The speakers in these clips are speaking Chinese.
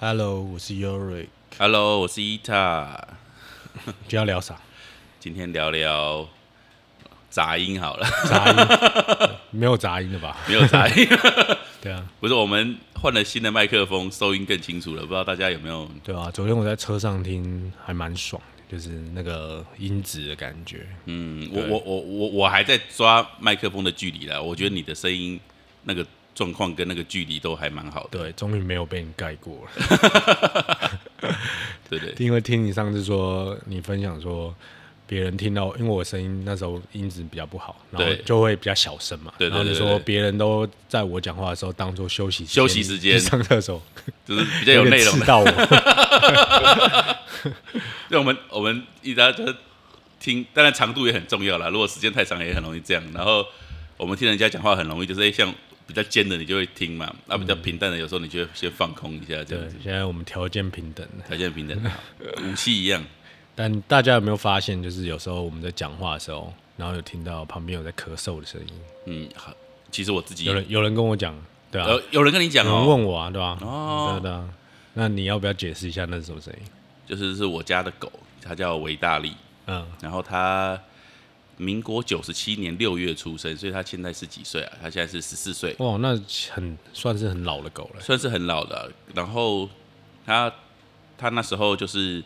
Hello，我是 Yuri，Hello，我是伊塔，今天要聊啥？今天聊聊杂音好了，杂音？没有杂音了吧？没有杂音，对啊，不是我们换了新的麦克风，收音更清楚了，不知道大家有没有？对啊。昨天我在车上听，还蛮爽的，就是那个音质的感觉。嗯，我我我我我还在抓麦克风的距离啦，我觉得你的声音那个状况跟那个距离都还蛮好的，对，终于没有被你盖过了。对对因为听你上次说，你分享说，别人听到，因为我声音那时候音质比较不好，然后就会比较小声嘛。对对然后你说别人都在我讲话的时候当做休息休息时间上厕所，就是比较有内容到我。对，我们我们一直就是听，当然长度也很重要啦。如果时间太长，也很容易这样。然后我们听人家讲话很容易，就是诶像比较尖的你就会听嘛，啊比较平淡的有时候你就会先放空一下这样子，，现在我们条件平等。条件平等，武器一样。但大家有没有发现，就是有时候我们在讲话的时候，然后有听到旁边有在咳嗽的声音，嗯，好，其实我自己有人有人跟我讲，对啊，有有人跟你讲有人哦，问我啊，对吧、哦。对啊。那你要不要解释一下那是什么声音？就是是我家的狗，它叫维大利，嗯，然后它民国九十七年六月出生，所以他现在是几岁啊？他现在是十四岁，哇，那很算是很老的狗了。算是很老的啊、然后他他那时候就是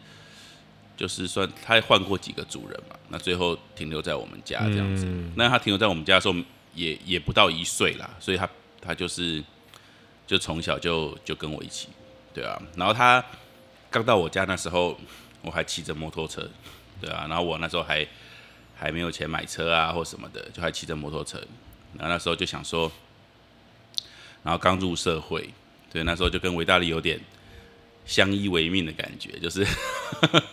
就是算他换过几个主人嘛，那最后停留在我们家这样子。嗯那他停留在我们家的时候也也不到一岁啦，所以他他就是就从小就就跟我一起，对啊。然后他刚到我家那时候，我还骑着摩托车，对啊。然后我那时候还还没有钱买车啊或什么的，就还骑着摩托车。然后那时候就想说，然后刚入社会，对，那时候就跟维大利有点相依为命的感觉，就是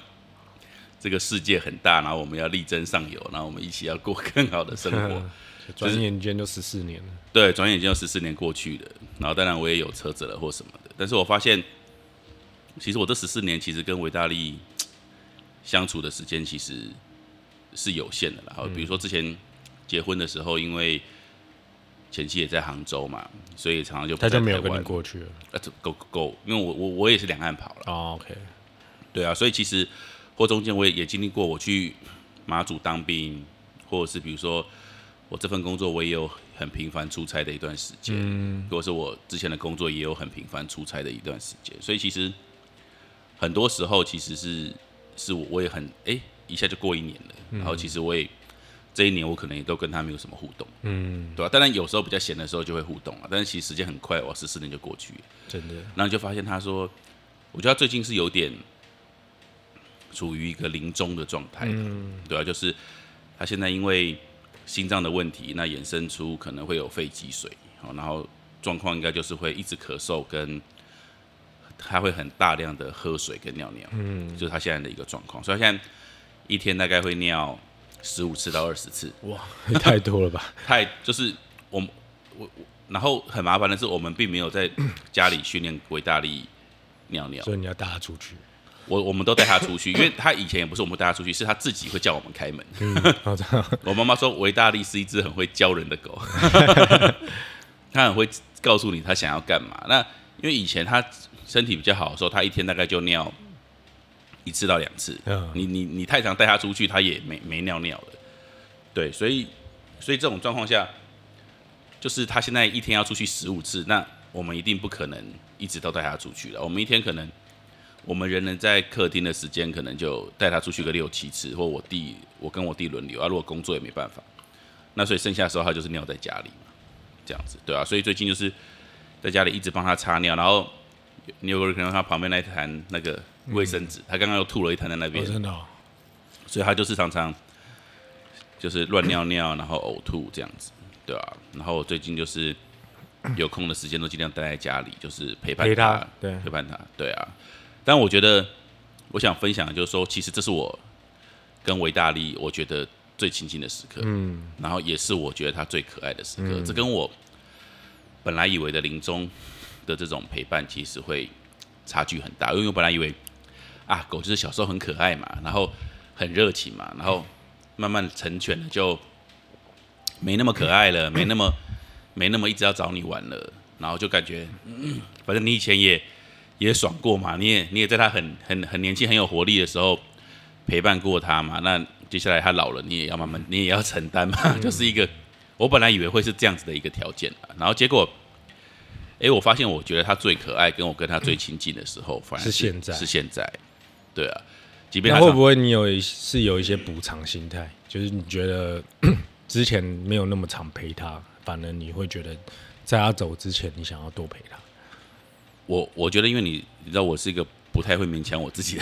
这个世界很大，然后我们要力争上游，然后我们一起要过更好的生活。转眼间就十四年了。对，转眼间就十四年过去了，然后当然我也有车子了或什么的，但是我发现，其实我这十四年其实跟维大利相处的时间其实是有限的啦。然后比如说之前结婚的时候，因为前妻也在杭州嘛，所以常常就不他就没有跟你。过去了。够够，因为我我我也是两岸跑了，哦，OK，对啊，所以其实或中间我也也经历过，我去马祖当兵，或者是比如说我这份工作我也有很频繁出差的一段时间，嗯，或者是我之前的工作也有很频繁出差的一段时间，所以其实很多时候其实是是我我也很哎、一下就过一年了，然后其实我也这一年我可能也都跟他没有什么互动，嗯，对吧、当然有时候比较闲的时候就会互动啊，但是其实时间很快，哇，十四年就过去了。真的，然后就发现他说，我觉得他最近是有点处于一个临终的状态，嗯，对啊，就是他现在因为心脏的问题，那衍生出可能会有肺积水，好，然后状况应该就是会一直咳嗽，跟他会很大量的喝水跟尿尿，嗯，就是他现在的一个状况，所以他现在一天大概会尿十五次到二十次，哇，也太多了吧？太就是我们我我，然后很麻烦的是，我们并没有在家里训练维大力尿尿，所以你要带他出去。我我们都带他出去，因为他以前也不是我们带他出去，是他自己会叫我们开门。我妈妈说维大力是一只很会教人的狗，他很会告诉你他想要干嘛。那因为以前他身体比较好的时候，他一天大概就尿一次到两次。嗯，你你你太常带他出去，他也没没尿尿了。对，所以所以这种状况下，就是他现在一天要出去十五次，那我们一定不可能一直都带他出去了。我们一天可能我们人能在客厅的时间，可能就带他出去个六七次，或我弟我跟我弟轮流啊。如果工作也没办法，那所以剩下的时候他就是尿在家里嘛，这样子对啊。所以最近就是在家里一直帮他擦尿，然后你有可能他旁边那一坛那个卫生纸，他刚刚又吐了一坛在那边。哦，，真的哦，所以他就是常常就是乱尿尿，然后呕吐这样子，对吧、然后我最近就是有空的时间都尽量待在家里，就是陪伴陪他，对，陪伴他，对啊。但我觉得我想分享的就是说，其实这是我跟维大利我觉得最亲近的时刻，嗯，然后也是我觉得他最可爱的时刻。这跟我本来以为的临终的这种陪伴，其实会差距很大。因为我本来以为啊，狗就是小时候很可爱嘛，然后很热情嘛，然后慢慢成全了就没那么可爱了，没那么没那么一直要找你玩了，然后就感觉，反正你以前也也爽过嘛，你也你也在他很很很年轻很有活力的时候陪伴过他嘛。那接下来他老了，你也要慢慢，你也要承担嘛，就是一个我本来以为会是这样子的一个条件，然后结果，哎，我发现我觉得他最可爱，跟我跟他最亲近的时候，反而是现在是现在，对啊，即便那他会不会你有一是有一些补偿心态？就是你觉得 之前没有那么常陪他，反而你会觉得在他走之前，你想要多陪他。我我觉得，因为你你知道我是一个不太会勉强我自己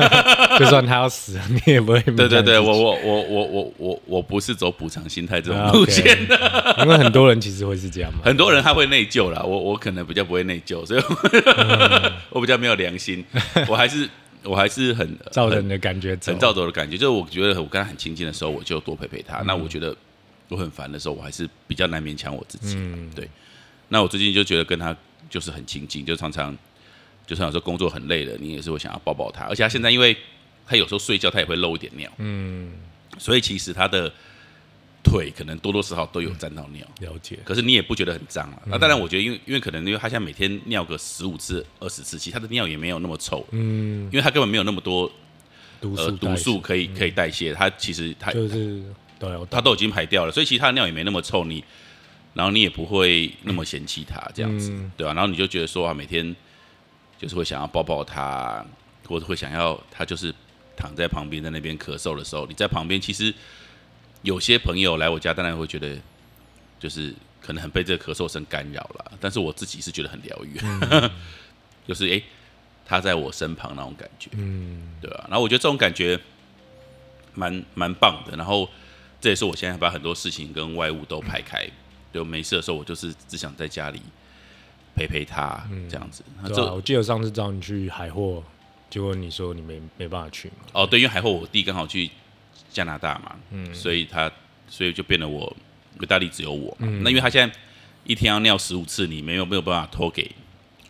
就算他要死，你也不会。对对对，我我我我我我我不是走补偿心态这种啊路线的。因为很多人其实会是这样嘛。很多人他会内疚啦，我我可能比较不会内疚，所以我 我比较没有良心，我还是我还是很很照着你的感觉走很。照走的感觉，就是我觉得我跟他很亲近的时候，我就多陪陪他。那我觉得我很烦的时候，我还是比较难勉强我自己。嗯对。那我最近就觉得跟他就是很亲近，就常常就算有时候工作很累了，你也是会想要抱抱他。而且他现在因为他有时候睡觉他也会漏一点尿，嗯，所以其实他的腿可能多多少少都有沾到尿。了解。可是你也不觉得很脏啊？那当然，我觉得因为因为可能因为他现在每天尿个十五次、二十次，其实他的尿也没有那么臭，嗯，因为他根本没有那么多毒呃毒素可以可以代谢，他其实他就是对，他都已经排掉了，所以其实他的尿也没那么臭，你然后你也不会那么嫌弃他这样子，嗯对吧、然后你就觉得说啊，每天就是会想要抱抱他，或者会想要他就是躺在旁边在那边咳嗽的时候，你在旁边，其实有些朋友来我家，当然会觉得就是可能很被这个咳嗽声干扰了，但是我自己是觉得很疗愈，就是诶，他在我身旁那种感觉，嗯，对吧、然后我觉得这种感觉蛮蛮棒的。然后这也是我现在把很多事情跟外物都排开，就没事的时候，我就是只想在家里陪陪他这样子。那这对啊，我记得上次找你去海货，结果你说你没没办法去嘛。哦，对，因为海货我弟刚好去加拿大嘛，嗯，所以他所以就变得我意大利只有我嘛。那因为他现在一天要尿十五次，你没有没有办法托给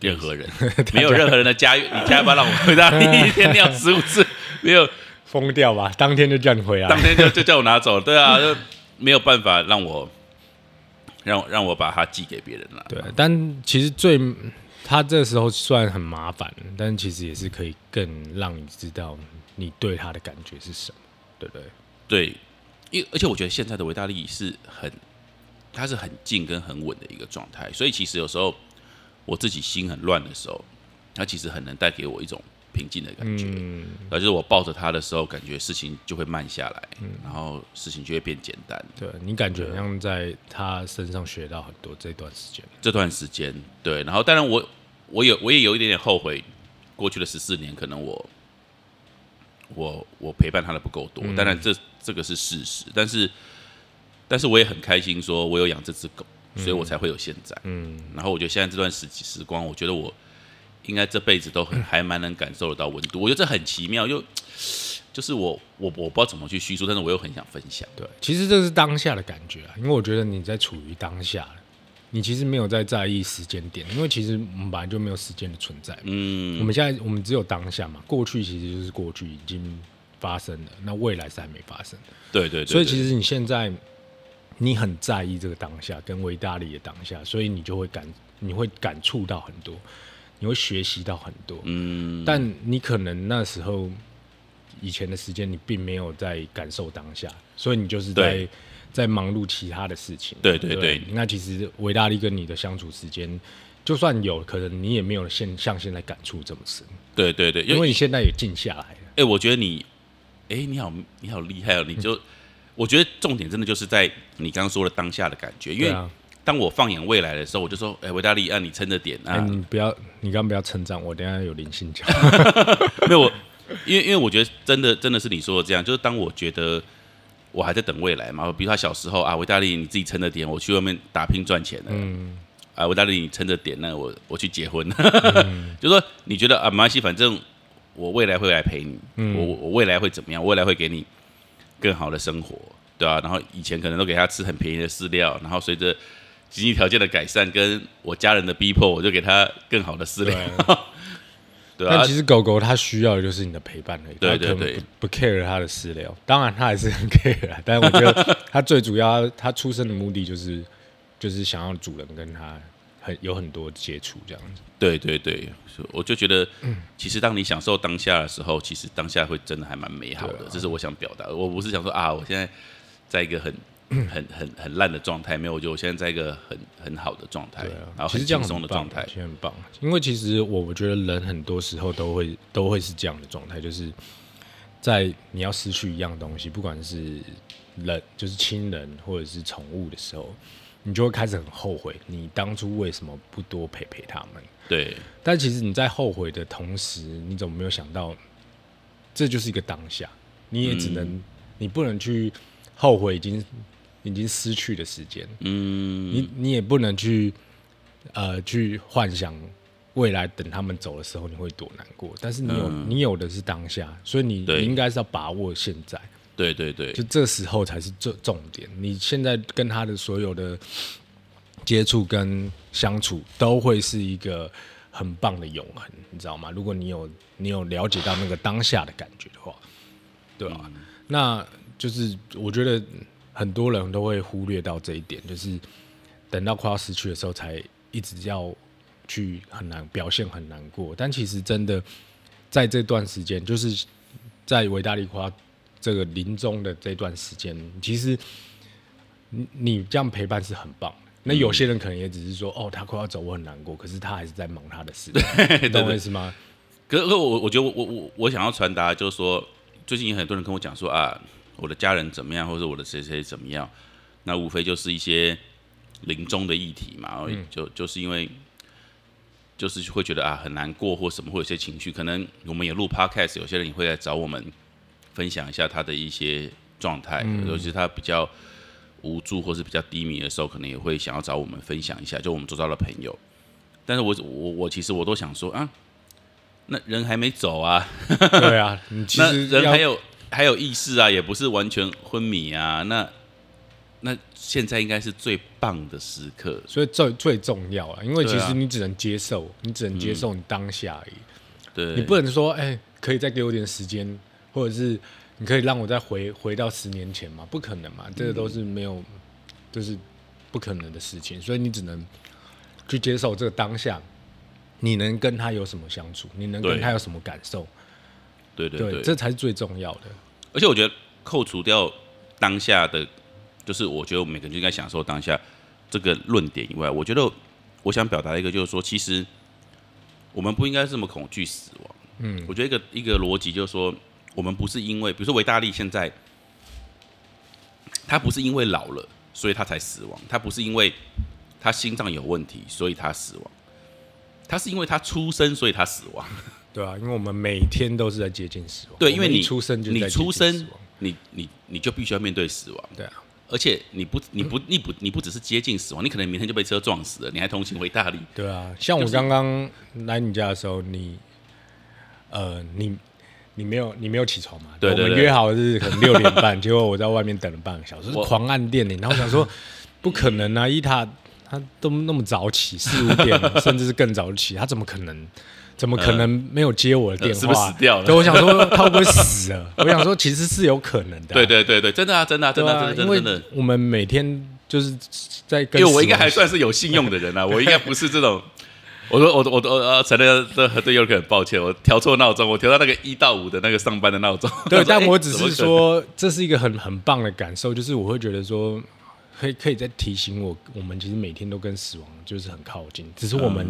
任何人，没有任何人的家，你家要不要让我回答你一天尿十五次？没有，疯掉吧，当天就叫你回来。当天就就叫我拿走，对啊，就没有办法让我让让我把它寄给别人了。对，但其实最他这时候虽然很麻烦，但其实也是可以更让你知道你对他的感觉是什么，对不对？对，因而且我觉得现在的维大利是很，他是很静跟很稳的一个状态，所以其实有时候我自己心很乱的时候，他其实很能带给我一种平静的感觉。嗯，然后就是我抱着他的时候，感觉事情就会慢下来，然后事情就会变简单。对你感觉好像在他身上学到很多这段时间。这段时间，对，然后当然我我有我也有一点点后悔，过去的十四年可能我我我陪伴他的不够多，当然这这个是事实，但是但是我也很开心，说我有养这只狗，所以我才会有现在。嗯，然后我觉得现在这段时时光，我觉得我应该这辈子都很还蛮能感受得到温度，我觉得这很奇妙，又 就是我我我不知道怎么去叙述，但是我又很想分享。对，其实这是当下的感觉啊，因为我觉得你在处于当下，你其实没有在在意时间点，因为其实我们本来就没有时间的存在嘛。嗯，我们现在我们只有当下嘛，过去其实就是过去已经发生了，那未来是还没发生。对对对所以其实实你现在你很在意这个当下跟维大利的当下，所以你就会感你会感触到很多，你会学习到很多。嗯，但你可能那时候以前的时间你并没有在感受当下，所以你就是在在忙碌其他的事情。对对不对那其实维大力跟你的相处时间，就算有可能你也没有现像现在感触这么深，对对对，因因为为你现在也静下来了。哎、我觉得你，哎、你好，你好厉害哦！你就，我觉得重点真的就是在你刚刚说的当下的感觉，因为当我放眼未来的时候，我就说，哎、维大利，啊，你撑着点哎、啊，你不要，你刚刚不要称赞我，等下有灵性讲。没有我，因为因为我觉得真的真的是你说的这样，就是当我觉得我还在等未来嘛，比如他小时候啊，维大利你自己撑着点，我去外面打拼赚钱了，嗯，啊，维大利你撑着点，那我我去结婚，就说你觉得啊，没关系，反正我未来会来陪你，嗯。我我我未来会怎么样？我未来会给你更好的生活，对啊、然后以前可能都给他吃很便宜的饲料，然后随着经济条件的改善，跟我家人的逼迫，我就给他更好的饲料，对。啊。但其，实狗狗它需要的就是你的陪伴而已，对对对。不不 care 它的饲料，当然它还是很 care 啊，但是我觉得它最主要，它出生的目的就是就是想要主人跟它很有很多接触这样子。对对对，我就觉得，其实当你享受当下的时候，其实当下会真的还蛮美好的。啊。这是我想表达的。我不是想说啊，我现在在一个很很很很烂的状态，没有，我觉得我现在在一个很很好的状态，对啊，然后很其实这样轻松的状态其。实很棒。因为其实我我觉得人很多时候都会都会是这样的状态，就是在你要失去一样东西，不管是人就是亲人或者是宠物的时候，你就会开始很后悔，你当初为什么不多陪陪他们？对但其实你在后悔的同时，你怎么没有想到，这就是一个当下，你也只能，嗯你不能去后悔已经已经失去的时间，嗯，你你也不能去呃去幻想未来等他们走的时候你会多难过，但是你有、你有的是当下，所以你你应该是要把握现在，对对对。就这时候才是重重点。你现在跟他的所有的接触跟相处，都会是一个很棒的永恒，你知道吗？如果你有你有了解到那个当下的感觉的话，对吧、那就是我觉得很多人都会忽略到这一点，就是等到快要失去的时候，才一直要去很难表现很难过。但其实真的在这段时间，就是在维大利夸这个临终的这段时间，其实你你这样陪伴是很棒的。那有些人可能也只是说，哦，他快要走，我很难过，可是他还是在忙他的事，你懂我意思吗？可是可我我觉得我我我我想要传达就是说，最近有很多人跟我讲说啊，我的家人怎么样，或者我的谁谁怎么样，那无非就是一些临终的议题嘛，就就是因为就是会觉得啊很难过或什么，会有些情绪，可能我们也录 podcast，有些人也会来找我们分享一下他的一些状态，尤其是他比较无助或是比较低迷的时候，可能也会想要找我们分享一下，就我们做到了朋友。但是我我我其实我都想说啊，那人还没走啊，对啊，你其那实人还有还有意识啊，也不是完全昏迷啊。那那现在应该是最棒的时刻，所以最最重要啊，因为其实你只能接受，你只能接受你当下而已。对，你不能说，哎、可以再给我点时间，或者是你可以让我再回回到十年前嘛？不可能嘛，这个都是没有，就是不可能的事情。所以你只能去接受这个当下，你能跟他有什么相处，你能跟他有什么感受，对，对对对，这才是最重要的。而且我觉得扣除掉当下的，就是我觉得我们每个人就应该享受当下这个论点以外，我觉得我想表达一个就是说，其实我们不应该这么恐惧死亡。嗯，我觉得一个一个逻辑就是说，我们不是因为，比如说维大利现在，他不是因为老了所以他才死亡，他不是因为他心脏有问题所以他死亡，他是因为他出生所以他死亡。对啊，因为我们每天都是在接近死亡。对，因为你出生就在你出生，你你你就必须要面对死亡。对啊，而且你不你不你不你不只是接近死亡，你可能明天就被车撞死了，你还同行回大理。对啊，像我刚刚来你家的时候，你呃，你你没有你没有起床嘛？对对对我们约好是可能 六点半，结果我在外面等了半个小时，我狂按电铃，然后想说 不可能啊，伊塔他都那么早起，四五点 甚至是更早起，他怎么可能？怎么可能没有接我的电话？呃是不是死掉了对，我想说他会不会死了？我想说其实是有可能的啊、对对对对，真的啊，真的啊，真的真的真的真的。我们每天就是在跟因为我应该还算是有信用的人啊，我应该不是这种。我说我我我呃承认这对尤克很抱歉，我调错闹钟，我调到那个一到五的那个上班的闹钟。对，但我只是说，这是一个很很棒的感受，就是我会觉得说，可以可以再提醒我，我们其实每天都跟死亡就是很靠近，只是我们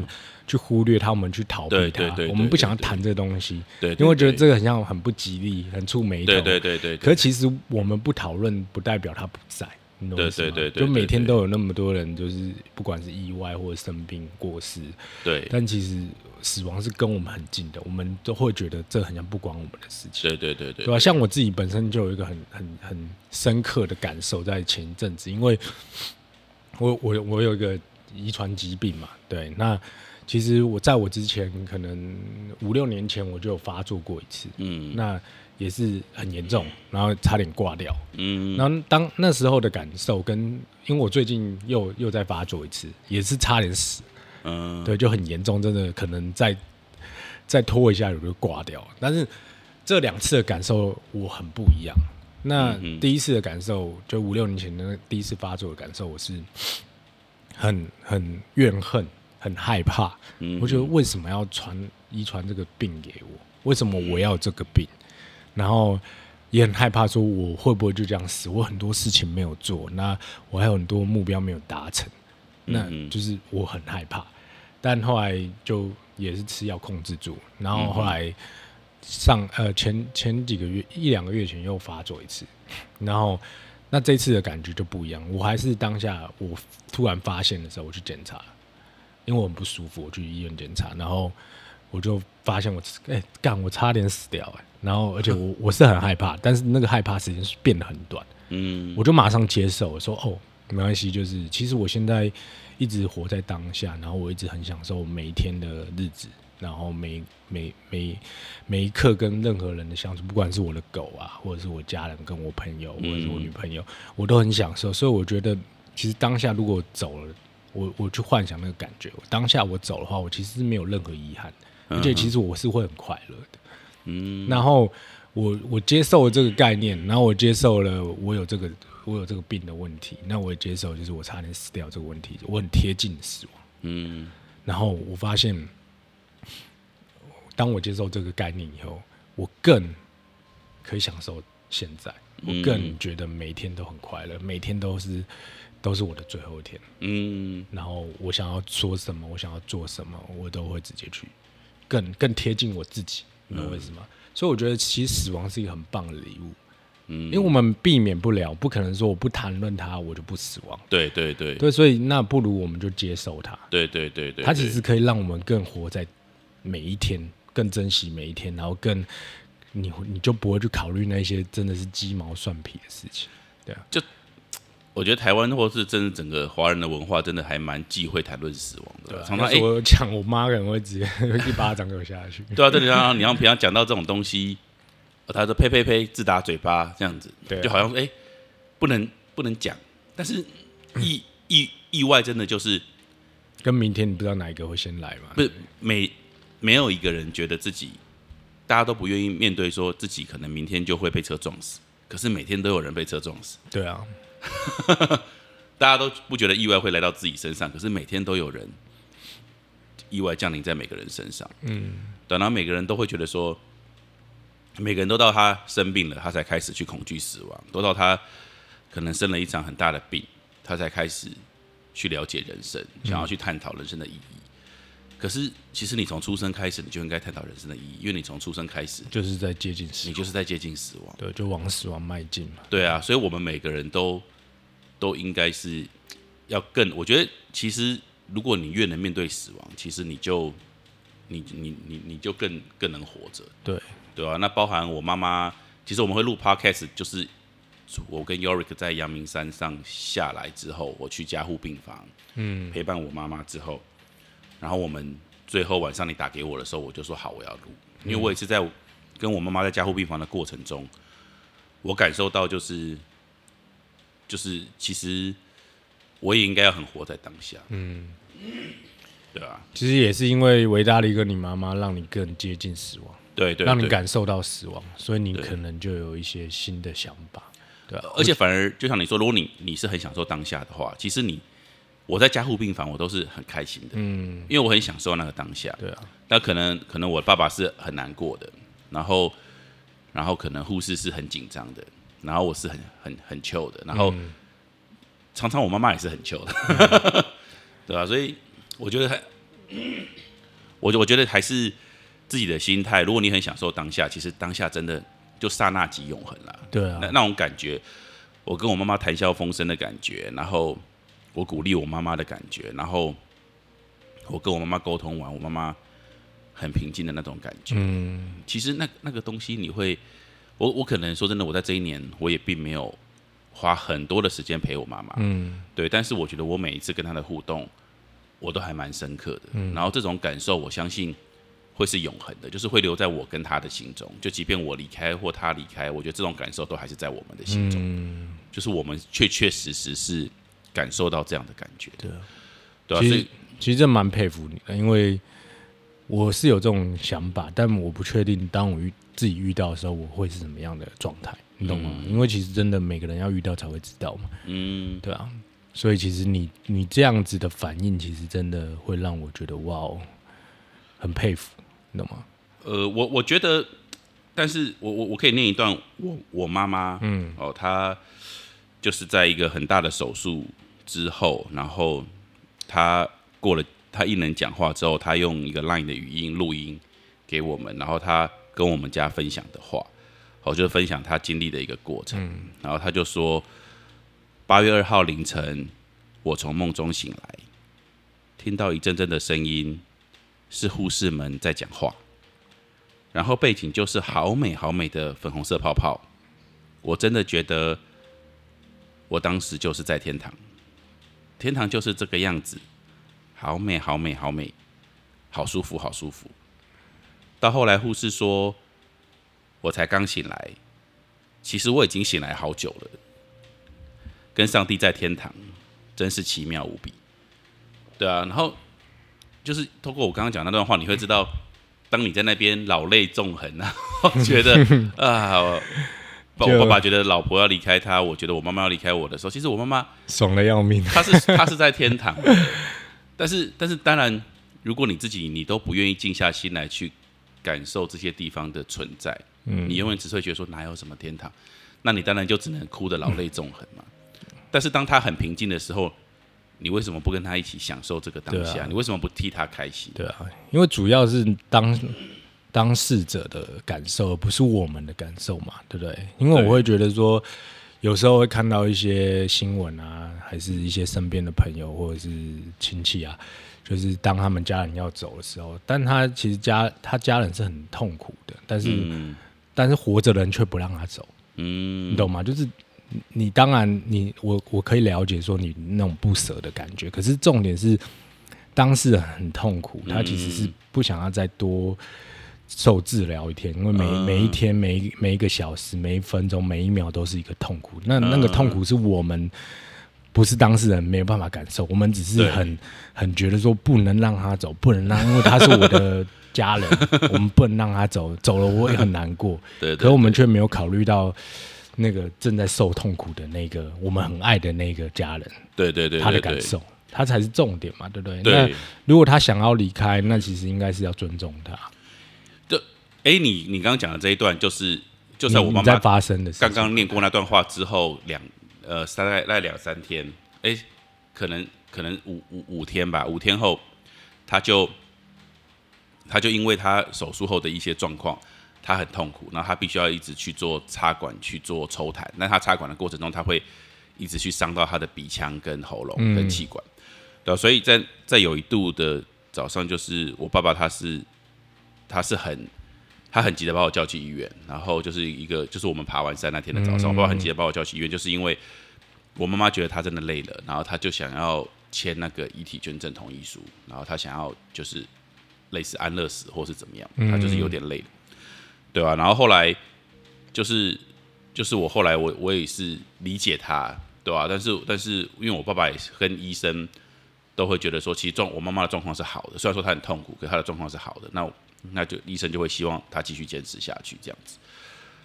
去忽略它，我们去逃避它我们不想要谈这东西，因为我觉得这个很像很不吉利，很触眉头。对对对对，可是其实我们不讨论，不代表它不在。对对对对就每天都有那么多人，就是不管是意外或者生病过世，对。但其实死亡是跟我们很近的，我们都会觉得这很像不关我们的事情。对对对对对吧、像我自己本身就有一个很很很深刻的感受，在前一阵子，因为我我我有一个遗传疾病嘛，对，那其实我在我之前可能五六年前我就有发作过一次，嗯。那也是很严重，然后差点挂掉。嗯然后当那时候的感受跟，因为我最近又又在发作一次，也是差点死，嗯，对，就很严重，真的可能再再拖一下我就挂掉。但是这两次的感受我很不一样。那第一次的感受，就五六年前的那第一次发作的感受，我是很很怨恨，很害怕，嗯我觉得为什么要传遗传这个病给我？为什么我要这个病？然后也很害怕，说我会不会就这样死？我很多事情没有做，那我还有很多目标没有达成，那嗯就是我很害怕。但后来就也是吃药控制住，然后后来上呃前前几个月一两个月前又发作一次，然后那这次的感觉就不一样。我还是当下我突然发现的时候，我去检查，因为我很不舒服，我去医院检查，然后我就发现我哎干、我差点死掉哎、然后而且我我是很害怕，但是那个害怕时间是变得很短，嗯。我就马上接受，我说哦没关系，就是其实我现在一直活在当下，然后我一直很享受每一天的日子，然后每每每每一刻跟任何人的相处，不管是我的狗啊，或者是我家人跟我朋友，或者是我女朋友，我都很享受。所以我觉得，其实当下如果我走了，我我去幻想那个感觉，当下我走的话，我其实是没有任何遗憾，而且其实我是会很快乐的。嗯然后我我接受了这个概念，然后我接受了我有这个我有这个病的问题，那我也接受就是我差点死掉这个问题，我很贴近死亡。嗯然后我发现，当我接受这个概念以后，我更可以享受现在，我更觉得每天都很快乐，每天都是都是我的最后一天。嗯然后我想要说什么，我想要做什么，我都会直接去，更更贴近我自己，你懂我意思吗？所以我觉得其实死亡是一个很棒的礼物，嗯。因为我们避免不了，不可能说我不谈论它我就不死亡，对对对。对，所以那不如我们就接受它，对对对对，它其实可以让我们更活在每一天，更珍惜每一天，然后更你你就不会去考虑那些真的是鸡毛蒜皮的事情，对啊，我觉得台湾或是真的整个华人的文化，真的还蛮忌讳谈论死亡的。对啊，常常我讲我妈可能会直接 一巴掌给我下去，对啊，这里常常你要平常讲到这种东西，呃他说呸呸呸，自打嘴巴这样子，对啊就好像说哎，不能不能讲。但是意意意外真的就是跟明天你不知道哪一个会先来嘛？不是每没有一个人觉得自己，大家都不愿意面对说自己可能明天就会被车撞死，可是每天都有人被车撞死。对啊，大家都不觉得意外会来到自己身上，可是每天都有人意外降临在每个人身上。嗯，对，然后每个人都会觉得说，每个人都到他生病了，他才开始去恐惧死亡；都到他可能生了一场很大的病，他才开始去了解人生，想要去探讨人生的意义。可是，其实你从出生开始，你就应该探讨人生的意义，因为你从出生开始，就是在接近死亡，你就是在接近死亡。对，就往死亡迈进嘛。对啊，所以我们每个人都都应该是要更，我觉得其实如果你越能面对死亡，其实你就你你你你就更更能活着，对，对啊，那包含我妈妈，其实我们会录 podcast，就是我跟 Yorick 在阳明山上下来之后，我去加护病房，嗯，陪伴我妈妈之后，然后我们最后晚上你打给我的时候，我就说好，我要录，因为我也是在跟我妈妈在加护病房的过程中，我感受到就是就是其实我也应该要很活在当下，嗯，对啊，其实也是因为维达利跟你妈妈让你更接近死亡，对对，让你感受到死亡，所以你可能就有一些新的想法，对啊，而且反而就像你说，如果你你是很享受当下的话，其实你我在加护病房，我都是很开心的，嗯，因为我很享受那个当下。对啊，那可能可能我爸爸是很难过的，然后然后可能护士是很紧张的，然后我是很很很 chill 的，然后、常常我妈妈也是很 chill 的，对吧、所以我觉得还，我我觉得还是自己的心态，如果你很享受当下，其实当下真的就刹那即永恒了。对啊那，那种感觉，我跟我妈妈谈笑风生的感觉，然后我鼓励我妈妈的感觉，然后我跟我妈妈沟通完，我妈妈很平静的那种感觉。嗯，其实那那个东西，你会，我我可能说真的，我在这一年我也并没有花很多的时间陪我妈妈，嗯，对，但是我觉得我每一次跟她的互动，我都还蛮深刻的。嗯然后这种感受，我相信会是永恒的，就是会留在我跟她的心中。就即便我离开或她离开，我觉得这种感受都还是在我们的心中。嗯，就是我们确确实实是感受到这样的感觉的。对啊，对啊，其实所以其实真蛮佩服你的，因为我是有这种想法，但我不确定当我遇自己遇到的时候，我会是什么样的状态，你懂吗？因为其实真的每个人要遇到才会知道嘛，嗯，对啊。所以其实你你这样子的反应，其实真的会让我觉得哇哦，很佩服，你懂吗？呃，我我觉得，但是我我我可以念一段我我妈妈，嗯，哦，她就是在一个很大的手术之后，然后她过了，她一能讲话之后，她用一个 Line 的语音录音给我们，然后她跟我们家分享的话，好，就是分享他经历的一个过程，然后他就说，八月二号凌晨，我从梦中醒来，听到一阵阵的声音，是护士们在讲话。然后背景就是好美好美的粉红色泡泡，我真的觉得我当时就是在天堂，天堂就是这个样子，好美好美好美，好舒服好舒服。到后来护士说，我才刚醒来，其实我已经醒来好久了，跟上帝在天堂，真是奇妙无比。对啊，然后就是通过我刚刚讲那段话，你会知道。当你在那边老泪纵横啊，觉得 啊，我爸爸觉得老婆要离开他，我觉得我妈妈要离开我的时候，其实我妈妈爽的要命。她是她是在天堂，但是但是当然，如果你自己你都不愿意静下心来去感受这些地方的存在，嗯，你永远只会觉得说哪有什么天堂，那你当然就只能哭的老泪纵横嘛。但是当他很平静的时候。你为什么不跟他一起享受这个当下？你为什么不替他开心？对啊，因为主要是当当事者的感受，而不是我们的感受嘛，对不对？因为我会觉得说，有时候会看到一些新闻啊，还是一些身边的朋友或者是亲戚啊，就是当他们家人要走的时候，但他其实家他家人是很痛苦的，但是但是活着的人却不让他走，嗯，你懂吗？就是。你当然，你我我可以了解说你那种不舍的感觉，可是重点是当事人很痛苦，他其实是不想要再多受治疗一天，因为每每一天、每每一个小时、每一分钟、每一秒都是一个痛苦。那那个痛苦是我们不是当事人没有办法感受，我们只是很很觉得说不能让他走，不能让，因为他是我的家人，我们不能让他走，走了我也很难过。对，可我们却没有考虑到。那个正在受痛苦的那个我们很爱的那个家人，对对对，他的感受，他才是重点嘛，对不对？那如果他想要离开，那其实应该是要尊重他。就哎，你你刚刚讲的这一段，就是就在我妈妈发生的刚刚念过那段话之后，两呃大概大概两三天，哎，可能可能五五五天吧，五天后，他就他就因为他手术后的一些状况。他很痛苦，然后他必须要一直去做插管、去做抽痰。那他插管的过程中，他会一直去伤到他的鼻腔、跟喉咙、跟气管。对，所以在在有一度的早上，就是我爸爸他是他是很他很急的把我叫去医院，然后就是一个就是我们爬完山那天的早上，我爸爸很急的把我叫去医院，就是因为我妈妈觉得她真的累了，然后她就想要签那个遗体捐赠同意书，然后她想要就是类似安乐死或是怎么样，她就是有点累。对吧？然后后来就是就是我后来我我也是理解她，对吧？但是但是因为我爸爸也跟医生都会觉得说，其实状我妈妈的状况是好的，虽然说她很痛苦，可她的状况是好的。那那就医生就会希望她继续坚持下去，这样子，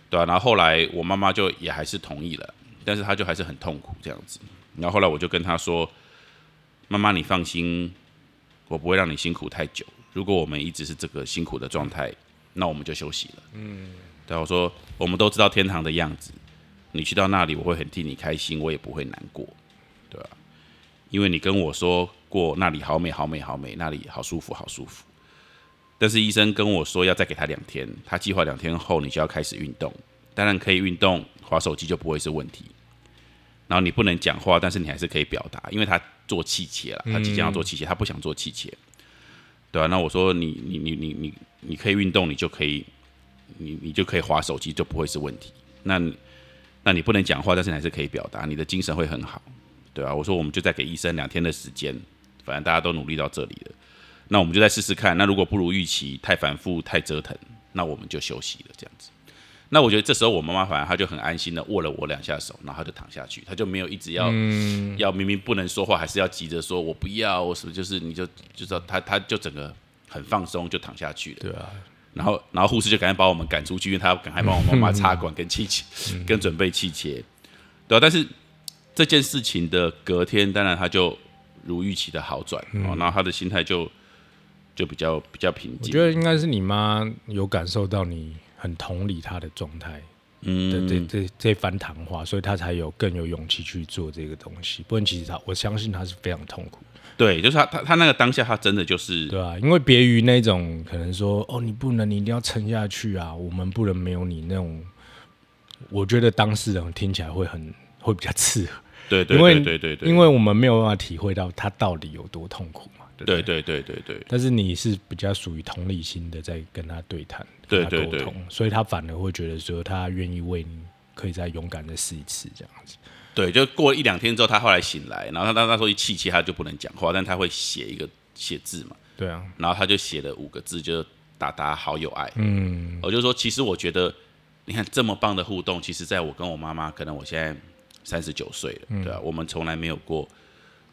对吧？然后后来我妈妈就也还是同意了，但是他就还是很痛苦这样子。然后后来我就跟他说：“妈妈，你放心，我不会让你辛苦太久。如果我们一直是这个辛苦的状态。”那我们就休息了。嗯，对，我说我们都知道天堂的样子，你去到那里，我会很替你开心，我也不会难过，对吧？因为你跟我说过那里好美好美好美，那里好舒服好舒服。但是医生跟我说要再给他两天，他计划两天后你就要开始运动，当然可以运动，划手机就不会是问题。然后你不能讲话，但是你还是可以表达，因为他做器械了，他即将要做器械，他不想做器械。对啊，那我说你你你你你你可以运动，你就可以，你你就可以划手机，就不会是问题。那那你不能讲话，但是还是可以表达，你的精神会很好，对啊，我说我们就再给医生两天的时间，反正大家都努力到这里了，那我们就再试试看。那如果不如预期，太反复太折腾，那我们就休息了，这样子。那我觉得这时候我妈妈反而她就很安心的握了我两下手，然后就躺下去，她就没有一直要要明明不能说话，还是要急着说我不要，我什么就是你就就知道她她就整个很放松就躺下去了。对啊，然后然后护士就赶紧把我们赶出去，因为他赶快帮我妈妈插管跟气切跟准备气切。对啊，但是这件事情的隔天，当然他就如预期的好转哦，然后他的心态就就比较比较平静。我觉得应该是你妈有感受到你很同理他的状态的这这这番谈话，所以他才有更有勇气去做这个东西。不然其实他，我相信他是非常痛苦。对，就是他他他那个当下，他真的就是对啊，因为别于那种可能说哦，你不能，你一定要撑下去啊，我们不能没有你那种。我觉得当事人听起来会很会比较刺耳，对对对对对，因为我们没有办法体会到他到底有多痛苦嘛。对。不对对对对对，但是你是比较属于同理心的，在跟他对谈、对跟他沟对对通，所以他反而会觉得说，他愿意为你，可以再勇敢的试一次这样子。对，就过了一两天之后，他后来醒来，然后他他那时候一气气，他就不能讲话，但他会写一个写字嘛，对啊，然后他就写了五个字，就是“达达好有爱”。嗯，我就说，其实我觉得，你看这么棒的互动，其实在我跟我妈妈，可能我现在三十九岁了，对啊，我们从来没有过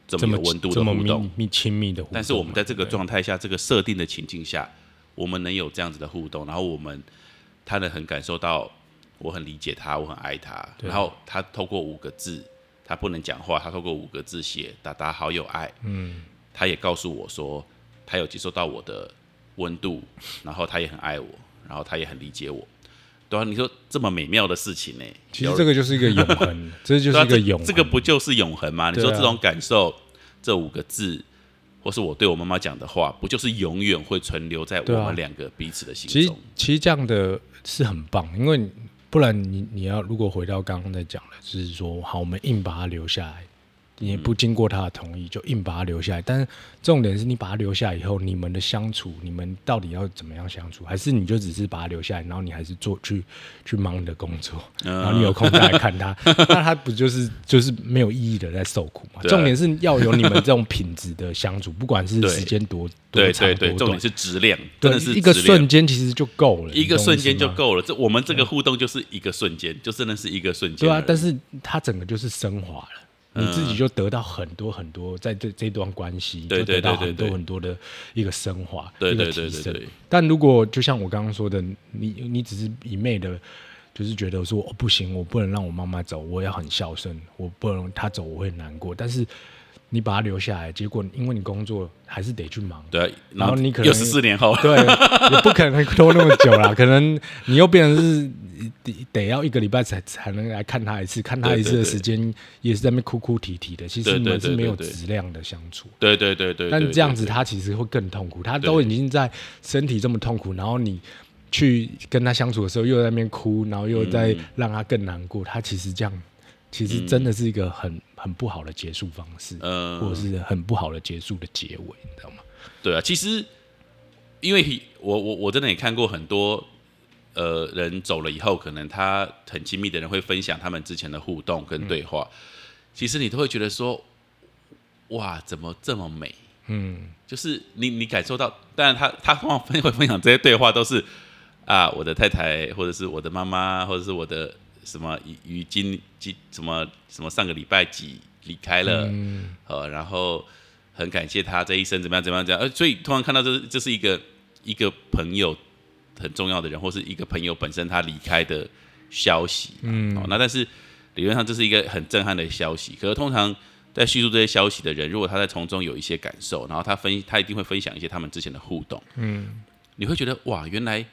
这这么温度这么密的互动。密亲密的互动，但是我们在这个状态下，这个设定的情境下，我们能有这样子的互动，然后我们他能很感受到我很理解他，我很爱他，然后他透过五个字，他不能讲话，他透过五个字写“达达好有爱”，嗯，他也告诉我说，他有接受到我的温度，然后他也很爱我，然后他也很理解我。对啊，你说这么美妙的事情呢、其实这个就是一个永恒，这就是一个永恒，这个不就是永恒吗？你说这种感受，这五个字，或是我对我妈妈讲的话，不就是永远会存留在我们两个彼此的心中其实？其实这样的是很棒，因为不然你你要如果回到刚刚在讲的，就是说好，我们硬把它留下来，你也不经过他的同意就硬把他留下来。但是重点是你把他留下来以后，你们的相处，你们到底要怎么样相处？还是你就只是把他留下来，然后你还是做去去忙你的工作，嗯然后你有空再来看他，那他不就是就是没有意义的在受苦嘛？对啊重点是要有你们这种品质的相处，不管是时间多多长对对对，多短重点，是质量，对真的是一个瞬间其实就够了，一个瞬间就够了。这我们这个互动就是一个瞬间，就真的是一个瞬间。对啊，但是它整个就是升华了，嗯你自己就得到很多很多，在这这段关系对就得到很多很多的一个升华，对一个对对提升。但如果就像我刚刚说的，你你只是一昧的，就是觉得说哦不行，我不能让我妈妈走，我要很孝顺，我不能她走我会难过，但是。你把她留下来，结果因为你工作还是得去忙，对啊，然后你可能又十四年后，对，也不可能 拖那么久了，可能你又变成是得得要一个礼拜才才能来看他一次，看他一次的时间也是在那边哭哭啼啼的，其实你们是没有质量的相处。对对对对，但这样子他其实会更痛苦，他都已经在身体这么痛苦，然后你去跟他相处的时候又在那边哭，然后又在让他更难过，他其实这样其实真的是一个很很不好的结束方式，嗯。或者是很不好的结束的结尾，你知道吗？对啊，其实因为我我我真的也看过很多呃人走了以后，可能他很亲密的人会分享他们之前的互动跟对话，其实你都会觉得说，哇，怎么这么美？嗯，就是你你感受到，当然他他通常分会分享这些对话都是啊，我的太太或者是我的妈妈或者是我的什么于于今今什么什么上个礼拜几离开了，嗯。呃，然后很感谢他这一生怎么样怎么样怎么样，呃，所以突然看到这这是一个一个朋友很重要的人，或是一个朋友本身他离开的消息，嗯，哦，那但是理论上这是一个很震撼的消息，可是通常在叙述这些消息的人，如果他在从中有一些感受，然后他分他一定会分享一些他们之前的互动，嗯，你会觉得哇，原来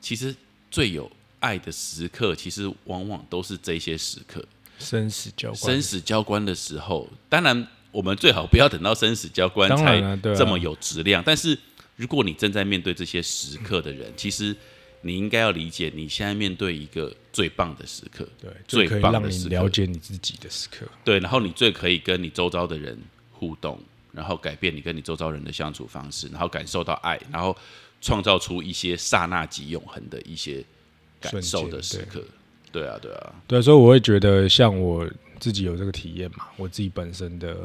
其实最有爱的时刻，其实往往都是这些时刻。生死交关，生死交关的时候，当然我们最好不要等到生死交关才这么有质量。但是如果你正在面对这些时刻的人，其实你应该要理解，你现在面对一个最棒的时刻，对，最棒的时刻了解你自己的时刻。对，然后你最可以跟你周遭的人互动，然后改变你跟你周遭人的相处方式，然后感受到爱，然后创造出一些刹那即永恒的一些感受的时刻。对啊，对啊，对，所以我会觉得，像我自己有这个体验嘛，我自己本身的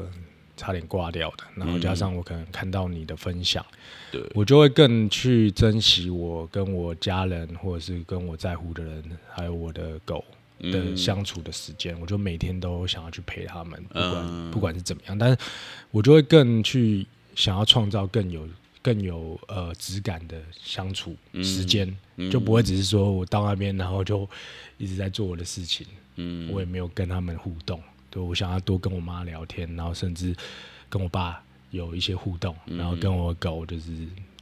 差点挂掉的，然后加上我可能看到你的分享，对。我就会更去珍惜我跟我家人，或者是跟我在乎的人，还有我的狗的相处的时间，我就每天都想要去陪他们，不管、嗯。不管是怎么样，但是我就会更去想要创造更有更有呃质感的相处时间，就不会只是说我到那边然后就一直在做我的事情，嗯，我也没有跟他们互动。对我想要多跟我妈聊天，然后甚至跟我爸有一些互动，然后跟我狗就是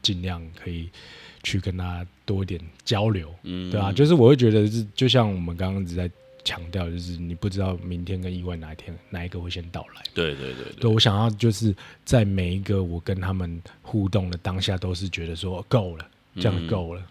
尽量可以去跟他多一点交流，嗯对啊，就是我会觉得是就像我们刚刚一直在强调，就是你不知道明天跟意外哪一天哪一个会先到来。对对对对，我想要就是在每一个我跟他们互动的当下，都是觉得说够了，这样够了，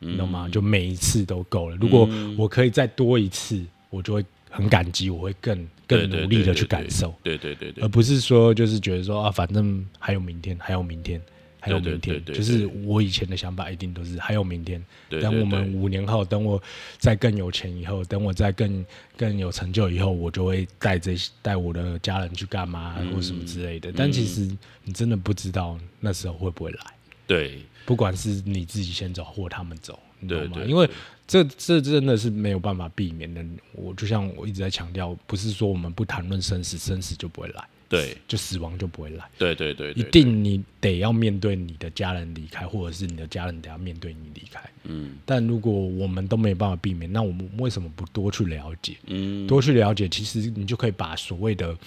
你懂吗？就每一次都够了。如果我可以再多一次，我就会很感激，我会更更努力的去感受，对对对对。而不是说就是觉得说啊，反正还有明天，还有明天。还有明天，就是我以前的想法，一定都是还有明天。等我们五年后，等我再更有钱以后，等我再更更有成就以后，我就会带这些带我的家人去干嘛、嗯。或什么之类的。但其实你真的不知道那时候会不会来，对。不管是你自己先走或他们走，你懂吗？对对。因为这这真的是没有办法避免的。我就像我一直在强调，不是说我们不谈论生死，生死就不会来，对就死亡就不会来。对对对，一定你得要面对你的家人离开，或者是你的家人得要面对你离开。嗯但如果我们都没有办法避免，那我们为什么不多去了解？嗯多去了解，其实你就可以把所谓的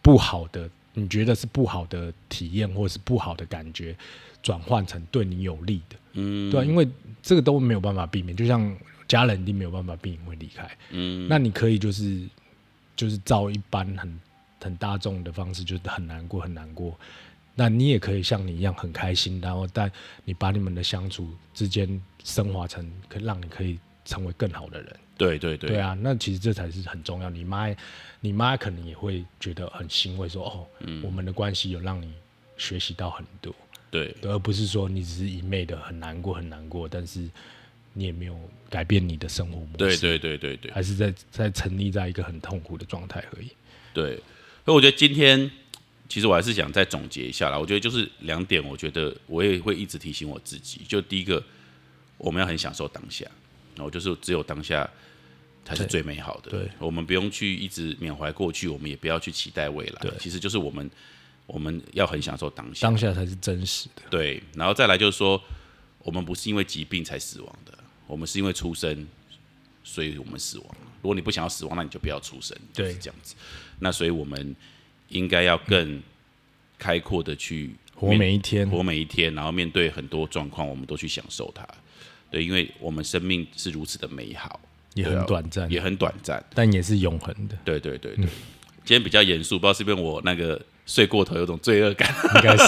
不好的，你觉得是不好的体验或者是不好的感觉，转换成对你有利的，嗯对啊，因为这个都没有办法避免，就像家人一定没有办法避免会离开，嗯那你可以就是就是照一般很很大众的方式，就是很难过很难过。那你也可以像你一样很开心，然后但你把你们的相处之间升华成，可以让你可以成为更好的人。对对对对啊，那其实这才是很重要。你妈，你妈可能也会觉得很欣慰，说哦，我们的关系有让你学习到很多，对对而不是说你只是一昧的很难过很难过，但是你也没有改变你的生活模式，对对对对对还是在在沉溺在一个很痛苦的状态而已。对，所以我觉得今天其实我还是想再总结一下啦。我觉得就是两点，我觉得我也会一直提醒我自己。就第一个，我们要很享受当下，然后就是只有当下才是最美好的。对，我们不用去一直缅怀过去，我们也不要去期待未来对。其实就是我们我们要很享受当下。当下才是真实的。对，然后再来就是说，我们不是因为疾病才死亡的，我们是因为出生，所以我们死亡。如果你不想要死亡，那你就不要出生，就是对这样子。那所以我们应该要更开阔的去活每一天，活每一天，然后面对很多状况，我们都去享受它。对，因为我们生命是如此的美好，也很短暂，也很短暂。但也是永恒的，对对对对，今天比较严肃，不知道是不是我那个睡过头，有种罪恶感，应该是，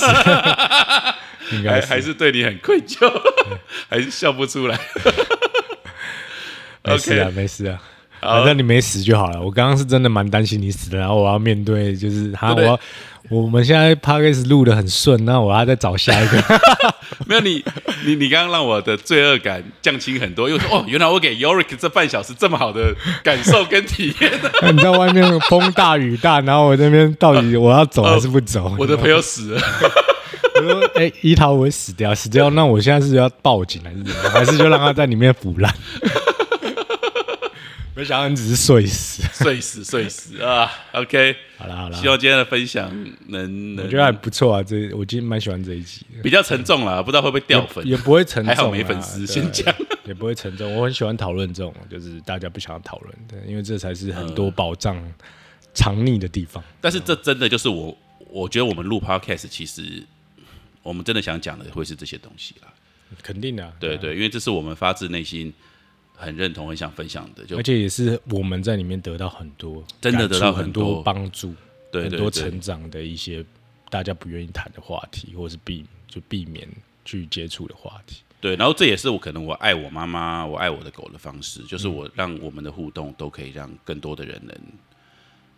应该还是对你很愧疚，还是笑不出来。没事啊没事啊。反正你没死就好了。我刚刚是真的蛮担心你死的，然后我要面对，就是他，我要我们现在 p o d c a 录的很顺，那我要再找下一个。没有你，你你刚刚让我的罪恶感降轻很多，因为说哦，原来我给 Yorick 这半小时这么好的感受跟体验，那你在外面风大雨大，然后我这边到底我要走还是不走？我的朋友死了，我说，哎、伊桃我会死掉，死掉，那我现在是要报警还是怎么样？还是就让他在里面腐烂？没想到你只是睡死。睡死睡死啊！OK，好了好了希，望今天的分享能能我觉得还不错啊，这我今天蛮喜欢这一集的。比较沉重了，不知道会不会掉粉也。不会沉重啊，还好没粉丝先讲，也不会沉重。我很喜欢讨论这种，就是大家不想要讨论的，因为这才是很多宝藏藏匿的地方。但是这真的就是我，我觉得我们录 Podcast 其实我们真的想讲的会是这些东西啦。肯定的对对，因为这是我们发自内心很认同、很想分享的，就而且也是我们在里面得到很多，真的得到很很多帮助，很多对对对成长的一些大家不愿意谈的话题，或者是避就避免去接触的话题。对，然后这也是我可能我爱我妈妈、我爱我的狗的方式，就是我让我们的互动都可以让更多的人能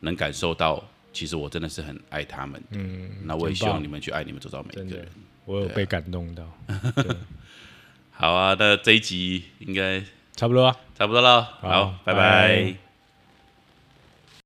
能感受到，其实我真的是很爱他们。嗯，那我也希望你们去爱你们周遭每一个人。，我有被感动到，好啊，那这一集应该差不多啊。差不多了，好拜拜